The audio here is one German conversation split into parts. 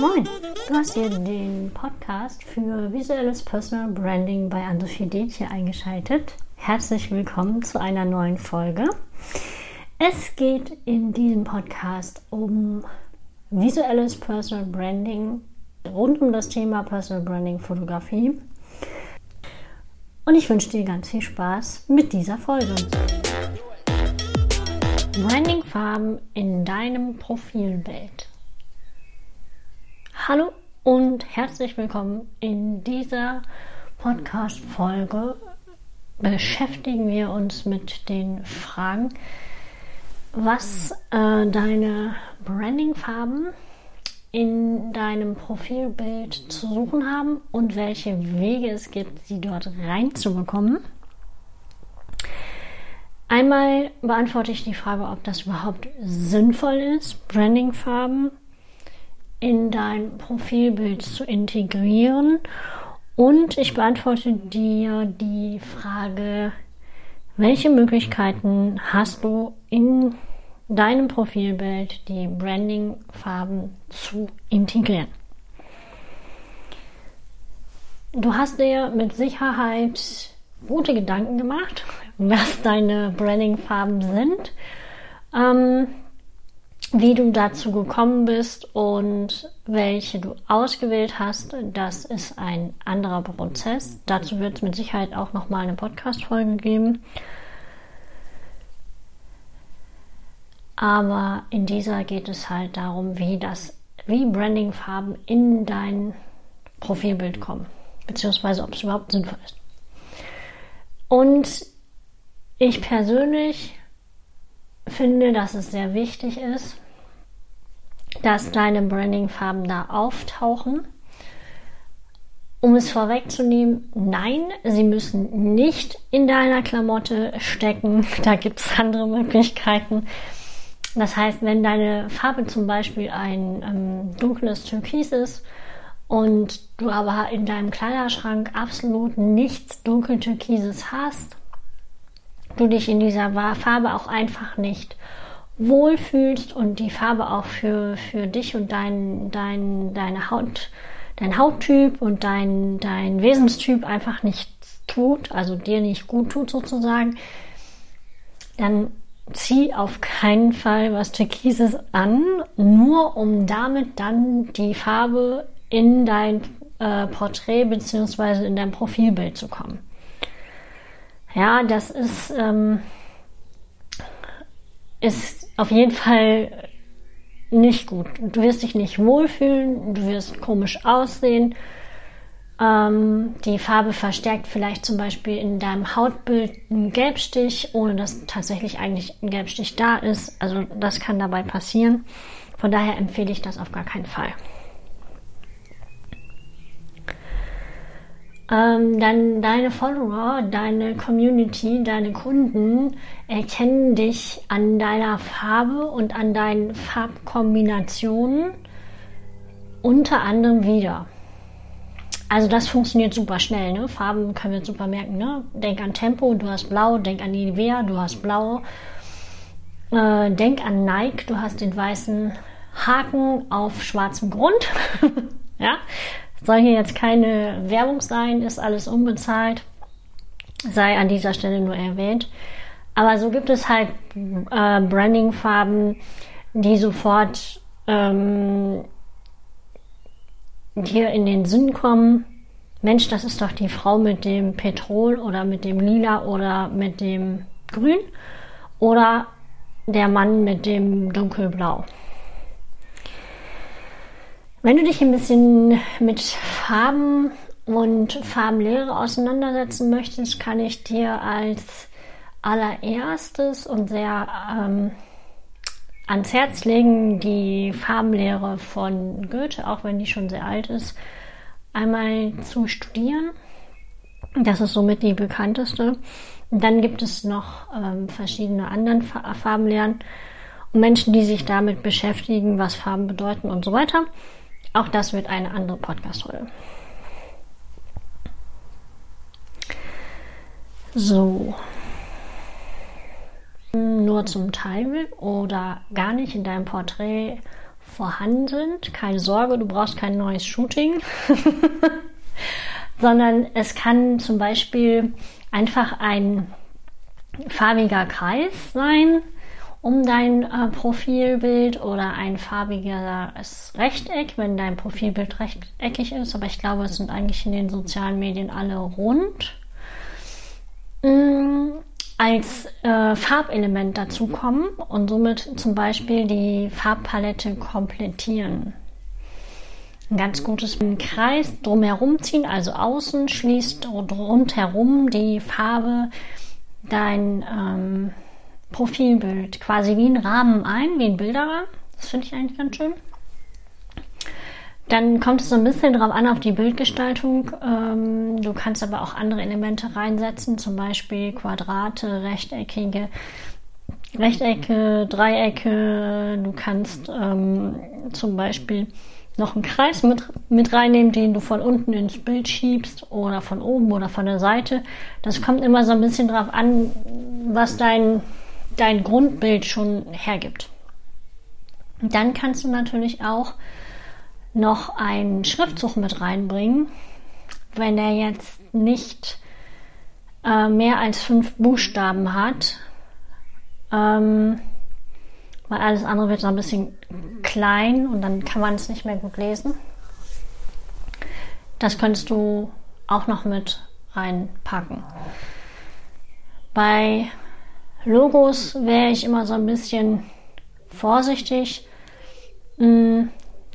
Moin, du hast hier den Podcast für visuelles Personal Branding bei Anne-Sophie Detje eingeschaltet. Herzlich willkommen zu einer neuen Folge. Es geht in diesem Podcast um visuelles Personal Branding rund um das Thema Personal Branding Fotografie. Und ich wünsche dir ganz viel Spaß mit dieser Folge. Brandingfarben in deinem Profilbild. Hallo und herzlich willkommen. In dieser Podcast-Folge beschäftigen wir uns mit den Fragen, was äh, deine Brandingfarben in deinem Profilbild zu suchen haben und welche Wege es gibt, sie dort reinzubekommen. Einmal beantworte ich die Frage, ob das überhaupt sinnvoll ist, Brandingfarben in dein Profilbild zu integrieren. Und ich beantworte dir die Frage, welche Möglichkeiten hast du in deinem Profilbild die Branding-Farben zu integrieren? Du hast dir mit Sicherheit gute Gedanken gemacht, was deine Branding-Farben sind. Ähm, wie du dazu gekommen bist und welche du ausgewählt hast, das ist ein anderer Prozess. Dazu wird es mit Sicherheit auch nochmal eine Podcast-Folge geben. Aber in dieser geht es halt darum, wie das, wie Branding-Farben in dein Profilbild kommen, beziehungsweise ob es überhaupt sinnvoll ist. Und ich persönlich finde, dass es sehr wichtig ist, dass deine Branding-Farben da auftauchen. Um es vorwegzunehmen, nein, sie müssen nicht in deiner Klamotte stecken. Da gibt es andere Möglichkeiten. Das heißt, wenn deine Farbe zum Beispiel ein ähm, dunkles Türkis ist und du aber in deinem Kleiderschrank absolut nichts dunkel-türkises hast, du dich in dieser Farbe auch einfach nicht wohlfühlst und die Farbe auch für, für dich und dein, dein, deine Haut, dein Hauttyp und dein, dein Wesenstyp einfach nichts tut, also dir nicht gut tut sozusagen, dann zieh auf keinen Fall was Türkises an, nur um damit dann die Farbe in dein äh, Porträt beziehungsweise in dein Profilbild zu kommen. Ja, das ist, ähm, ist auf jeden Fall nicht gut. Du wirst dich nicht wohlfühlen, du wirst komisch aussehen. Ähm, die Farbe verstärkt vielleicht zum Beispiel in deinem Hautbild einen Gelbstich, ohne dass tatsächlich eigentlich ein Gelbstich da ist. Also das kann dabei passieren. Von daher empfehle ich das auf gar keinen Fall. Ähm, dann deine Follower, deine Community, deine Kunden erkennen dich an deiner Farbe und an deinen Farbkombinationen unter anderem wieder. Also das funktioniert super schnell. Ne? Farben können wir super merken. Ne? Denk an Tempo, du hast blau. Denk an Nivea, du hast blau. Äh, denk an Nike, du hast den weißen Haken auf schwarzem Grund. ja, soll hier jetzt keine Werbung sein, ist alles unbezahlt, sei an dieser Stelle nur erwähnt. Aber so gibt es halt äh, Branding-Farben, die sofort ähm, dir in den Sinn kommen. Mensch, das ist doch die Frau mit dem Petrol oder mit dem Lila oder mit dem Grün oder der Mann mit dem Dunkelblau. Wenn du dich ein bisschen mit Farben und Farbenlehre auseinandersetzen möchtest, kann ich dir als allererstes und sehr ähm, ans Herz legen die Farbenlehre von Goethe, auch wenn die schon sehr alt ist, einmal zu studieren. Das ist somit die bekannteste. Und dann gibt es noch ähm, verschiedene anderen Farbenlehren und Menschen, die sich damit beschäftigen, was Farben bedeuten und so weiter. Auch das wird eine andere Podcast-Folge. So. Nur zum Teil oder gar nicht in deinem Porträt vorhanden sind. Keine Sorge, du brauchst kein neues Shooting, sondern es kann zum Beispiel einfach ein farbiger Kreis sein um dein äh, Profilbild oder ein farbiges Rechteck, wenn dein Profilbild rechteckig ist. Aber ich glaube, es sind eigentlich in den sozialen Medien alle rund. Mm, als äh, Farbelement dazu kommen und somit zum Beispiel die Farbpalette komplettieren. Ein ganz gutes Kreis drumherum ziehen, also außen schließt rundherum die Farbe dein ähm, Profilbild, quasi wie ein Rahmen ein, wie ein Bilderrahmen. Das finde ich eigentlich ganz schön. Dann kommt es so ein bisschen drauf an auf die Bildgestaltung. Ähm, du kannst aber auch andere Elemente reinsetzen, zum Beispiel Quadrate, rechteckige Rechtecke, Dreiecke. Du kannst ähm, zum Beispiel noch einen Kreis mit, mit reinnehmen, den du von unten ins Bild schiebst oder von oben oder von der Seite. Das kommt immer so ein bisschen drauf an, was dein, dein Grundbild schon hergibt. dann kannst du natürlich auch noch einen Schriftzug mit reinbringen, wenn er jetzt nicht äh, mehr als fünf Buchstaben hat. Ähm, weil alles andere wird so ein bisschen klein und dann kann man es nicht mehr gut lesen. Das könntest du auch noch mit reinpacken. Bei Logos wäre ich immer so ein bisschen vorsichtig, mh, mm,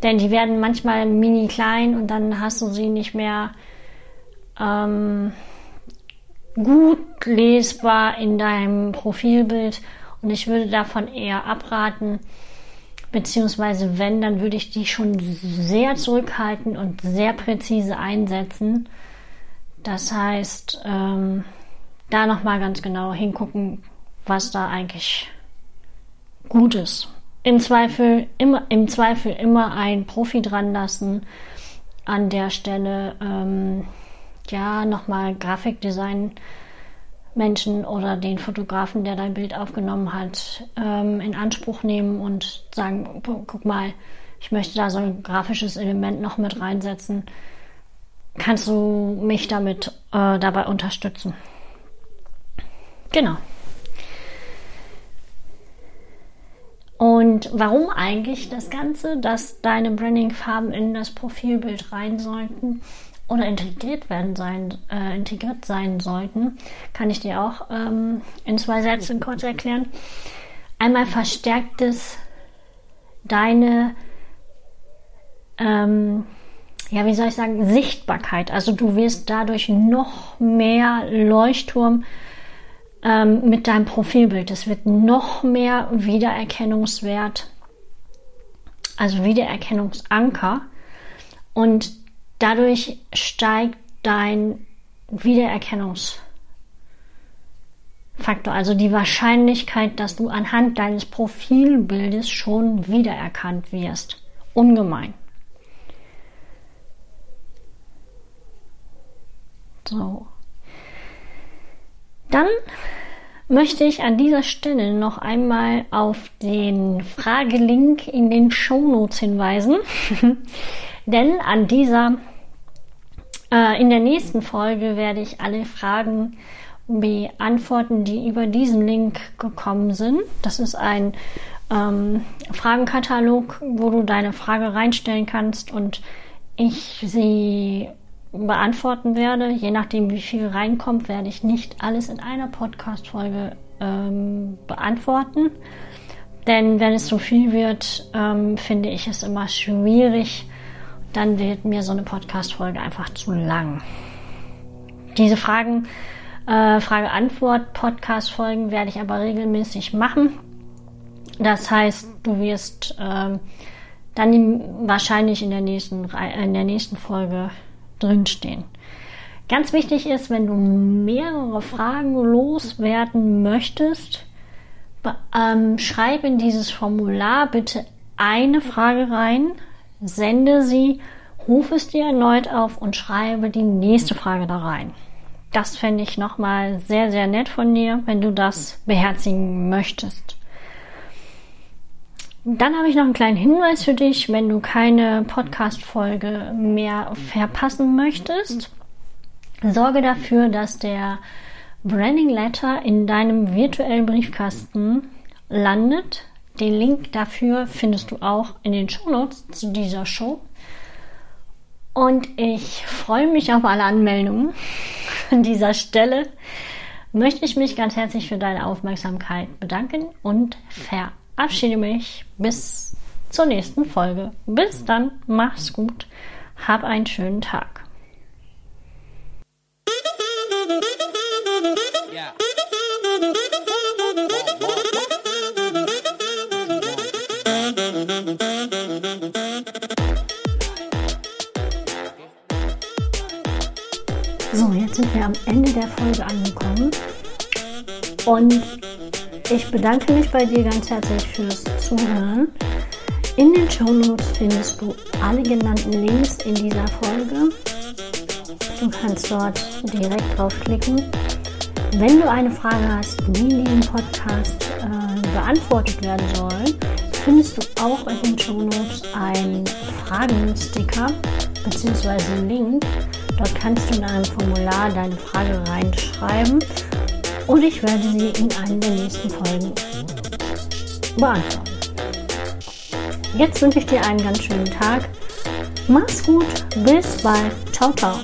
denn die werden manchmal mini klein und dann hast du sie nicht mehr ähm, gut lesbar in deinem Profilbild. Und ich würde davon eher abraten, beziehungsweise wenn, dann würde ich die schon sehr zurückhalten und sehr präzise einsetzen. Das heißt, ähm, da nochmal ganz genau hingucken, was da eigentlich gut ist. Im Zweifel immer, im Zweifel immer ein Profi dran lassen. An der Stelle, ähm, ja, nochmal Grafikdesign Menschen oder den Fotografen, der dein Bild aufgenommen hat, ähm, in Anspruch nehmen und sagen, guck mal, ich möchte da so ein grafisches Element noch mit reinsetzen. Kannst du mich damit äh, dabei unterstützen? Genau. Und warum eigentlich das Ganze, dass deine Branding-Farben in das Profilbild rein sollten? oder integriert werden sein, äh, integriert sein sollten, kann ich dir auch ähm, in zwei Sätzen kurz erklären. Einmal verstärkt es deine, ähm, ja, wie soll ich sagen, Sichtbarkeit. Also du wirst dadurch noch mehr Leuchtturm ähm, mit deinem Profilbild. Es wird noch mehr Wiedererkennungswert, also Wiedererkennungsanker. Und Dadurch steigt dein Wiedererkennungsfaktor, also die Wahrscheinlichkeit, dass du anhand deines Profilbildes schon wiedererkannt wirst. Ungemein. So. Dann möchte ich an dieser Stelle noch einmal auf den Fragelink in den Shownotes hinweisen. Denn an dieser, äh, in der nächsten Folge werde ich alle Fragen beantworten, die über diesen Link gekommen sind. Das ist ein ähm, Fragenkatalog, wo du deine Frage reinstellen kannst und ich sie beantworten werde. Je nachdem, wie viel reinkommt, werde ich nicht alles in einer Podcast-Folge ähm, beantworten. Denn wenn es zu viel wird, ähm, finde ich es immer schwierig, dann wird mir so eine Podcast-Folge einfach zu lang. Diese Fragen, äh, Frage-Antwort-Podcast-Folgen werde ich aber regelmäßig machen. Das heißt, du wirst äh, dann wahrscheinlich in der nächsten, in der nächsten Folge drinstehen. Ganz wichtig ist, wenn du mehrere Fragen loswerden möchtest, ähm, schreib in dieses Formular bitte eine Frage rein, sende sie, rufe es dir erneut auf und schreibe die nächste Frage da rein. Das fände ich nochmal sehr, sehr nett von dir, wenn du das beherzigen möchtest. Dann habe ich noch einen kleinen Hinweis für dich, wenn du keine Podcast-Folge mehr verpassen möchtest. Sorge dafür, dass der Branding Letter in deinem virtuellen Briefkasten landet. Den Link dafür findest du auch in den Show Notes zu dieser Show. Und ich freue mich auf alle Anmeldungen. An dieser Stelle möchte ich mich ganz herzlich für deine Aufmerksamkeit bedanken und verabschieden verabschiede mich bis zur nächsten Folge. Bis dann, mach's gut, hab einen schönen Tag. So, jetzt sind wir am Ende der Folge angekommen. Und ich bedanke mich bei dir ganz herzlich fürs Zuhören. In den Show Notes findest du alle genannten Links in dieser Folge. Du kannst dort direkt draufklicken. Wenn du eine Frage hast, die in diesem Podcast äh, beantwortet werden soll, findest du auch in den Show Notes einen Fragensticker bzw. einen Link. Dort kannst du in einem Formular deine Frage reinschreiben und ich werde sie in einer der nächsten Folgen beantworten. Jetzt wünsche ich dir einen ganz schönen Tag. Mach's gut, bis bald. Ciao, ciao.